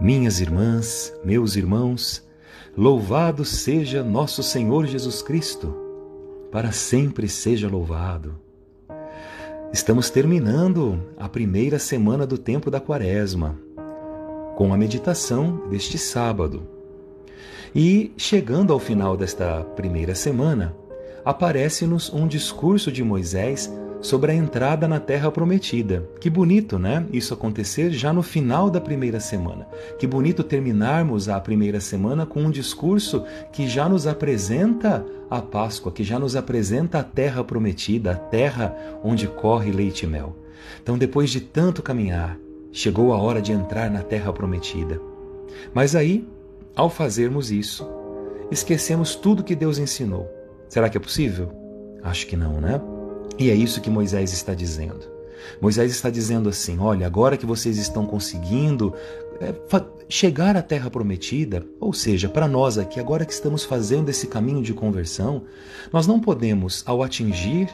Minhas irmãs, meus irmãos, louvado seja nosso Senhor Jesus Cristo, para sempre seja louvado. Estamos terminando a primeira semana do tempo da Quaresma, com a meditação deste sábado. E, chegando ao final desta primeira semana, aparece-nos um discurso de Moisés sobre a entrada na terra prometida. Que bonito, né? Isso acontecer já no final da primeira semana. Que bonito terminarmos a primeira semana com um discurso que já nos apresenta a Páscoa, que já nos apresenta a terra prometida, a terra onde corre leite e mel. Então, depois de tanto caminhar, chegou a hora de entrar na terra prometida. Mas aí, ao fazermos isso, esquecemos tudo que Deus ensinou. Será que é possível? Acho que não, né? E é isso que Moisés está dizendo. Moisés está dizendo assim: olha, agora que vocês estão conseguindo é, chegar à terra prometida, ou seja, para nós aqui, agora que estamos fazendo esse caminho de conversão, nós não podemos, ao atingir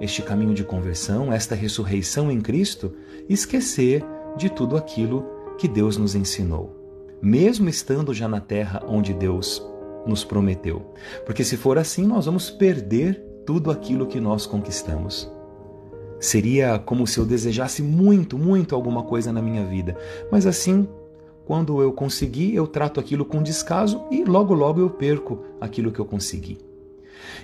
este caminho de conversão, esta ressurreição em Cristo, esquecer de tudo aquilo que Deus nos ensinou, mesmo estando já na terra onde Deus nos prometeu. Porque se for assim, nós vamos perder tudo aquilo que nós conquistamos. Seria como se eu desejasse muito, muito alguma coisa na minha vida, mas assim, quando eu conseguir, eu trato aquilo com descaso e logo, logo eu perco aquilo que eu consegui.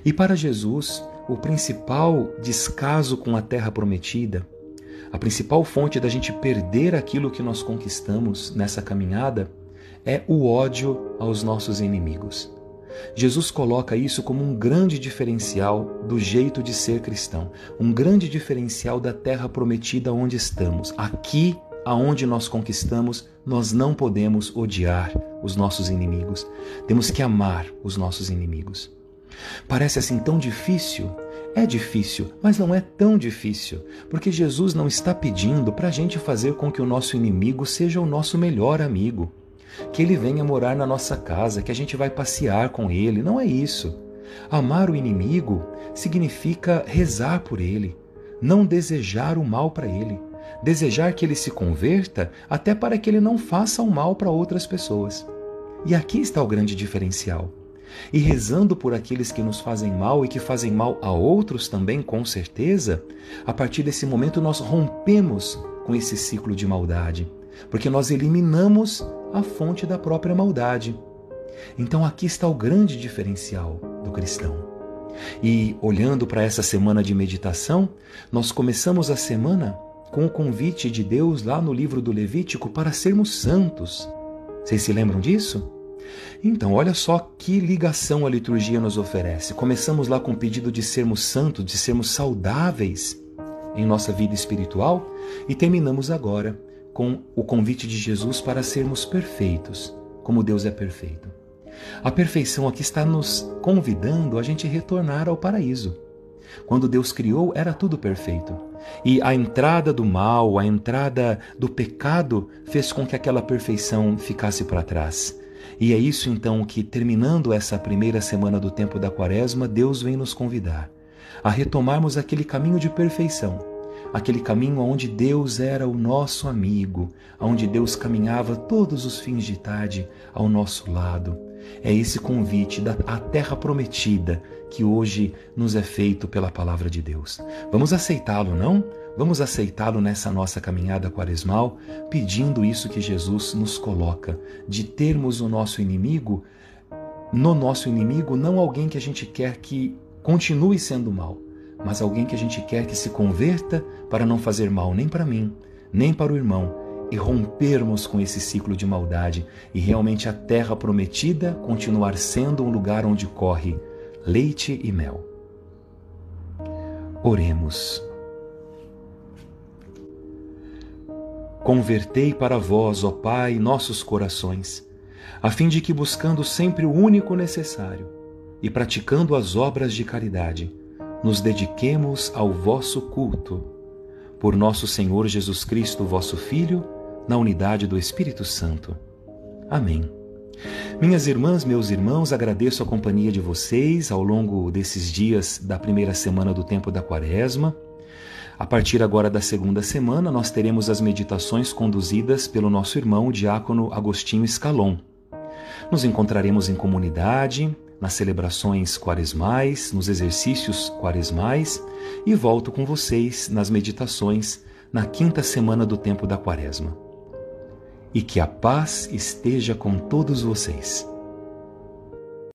E para Jesus, o principal descaso com a terra prometida, a principal fonte da gente perder aquilo que nós conquistamos nessa caminhada, é o ódio aos nossos inimigos. Jesus coloca isso como um grande diferencial do jeito de ser cristão, um grande diferencial da terra prometida onde estamos. Aqui, aonde nós conquistamos, nós não podemos odiar os nossos inimigos. Temos que amar os nossos inimigos. Parece assim tão difícil? É difícil, mas não é tão difícil, porque Jesus não está pedindo para a gente fazer com que o nosso inimigo seja o nosso melhor amigo que ele venha morar na nossa casa, que a gente vai passear com ele. Não é isso. Amar o inimigo significa rezar por ele, não desejar o mal para ele, desejar que ele se converta até para que ele não faça o mal para outras pessoas. E aqui está o grande diferencial. E rezando por aqueles que nos fazem mal e que fazem mal a outros também, com certeza, a partir desse momento nós rompemos com esse ciclo de maldade, porque nós eliminamos a fonte da própria maldade. Então aqui está o grande diferencial do cristão. E olhando para essa semana de meditação, nós começamos a semana com o convite de Deus lá no livro do Levítico para sermos santos. Vocês se lembram disso? Então, olha só que ligação a liturgia nos oferece. Começamos lá com o pedido de sermos santos, de sermos saudáveis em nossa vida espiritual e terminamos agora com o convite de Jesus para sermos perfeitos, como Deus é perfeito. A perfeição aqui está nos convidando a gente retornar ao paraíso. Quando Deus criou, era tudo perfeito. E a entrada do mal, a entrada do pecado, fez com que aquela perfeição ficasse para trás. E é isso então que, terminando essa primeira semana do tempo da Quaresma, Deus vem nos convidar a retomarmos aquele caminho de perfeição aquele caminho onde Deus era o nosso amigo, onde Deus caminhava todos os fins de tarde ao nosso lado. É esse convite da terra prometida que hoje nos é feito pela palavra de Deus. Vamos aceitá-lo, não? Vamos aceitá-lo nessa nossa caminhada quaresmal, pedindo isso que Jesus nos coloca, de termos o nosso inimigo, no nosso inimigo, não alguém que a gente quer que continue sendo mal, mas alguém que a gente quer que se converta para não fazer mal nem para mim, nem para o irmão, e rompermos com esse ciclo de maldade e realmente a terra prometida continuar sendo um lugar onde corre leite e mel. Oremos. Convertei para vós, ó Pai, nossos corações, a fim de que, buscando sempre o único necessário e praticando as obras de caridade, nos dediquemos ao vosso culto. Por nosso Senhor Jesus Cristo, vosso Filho, na unidade do Espírito Santo. Amém. Minhas irmãs, meus irmãos, agradeço a companhia de vocês ao longo desses dias da primeira semana do tempo da Quaresma. A partir agora da segunda semana, nós teremos as meditações conduzidas pelo nosso irmão diácono Agostinho Escalon. Nos encontraremos em comunidade, nas celebrações quaresmais, nos exercícios quaresmais e volto com vocês nas meditações na quinta semana do tempo da quaresma. E que a paz esteja com todos vocês.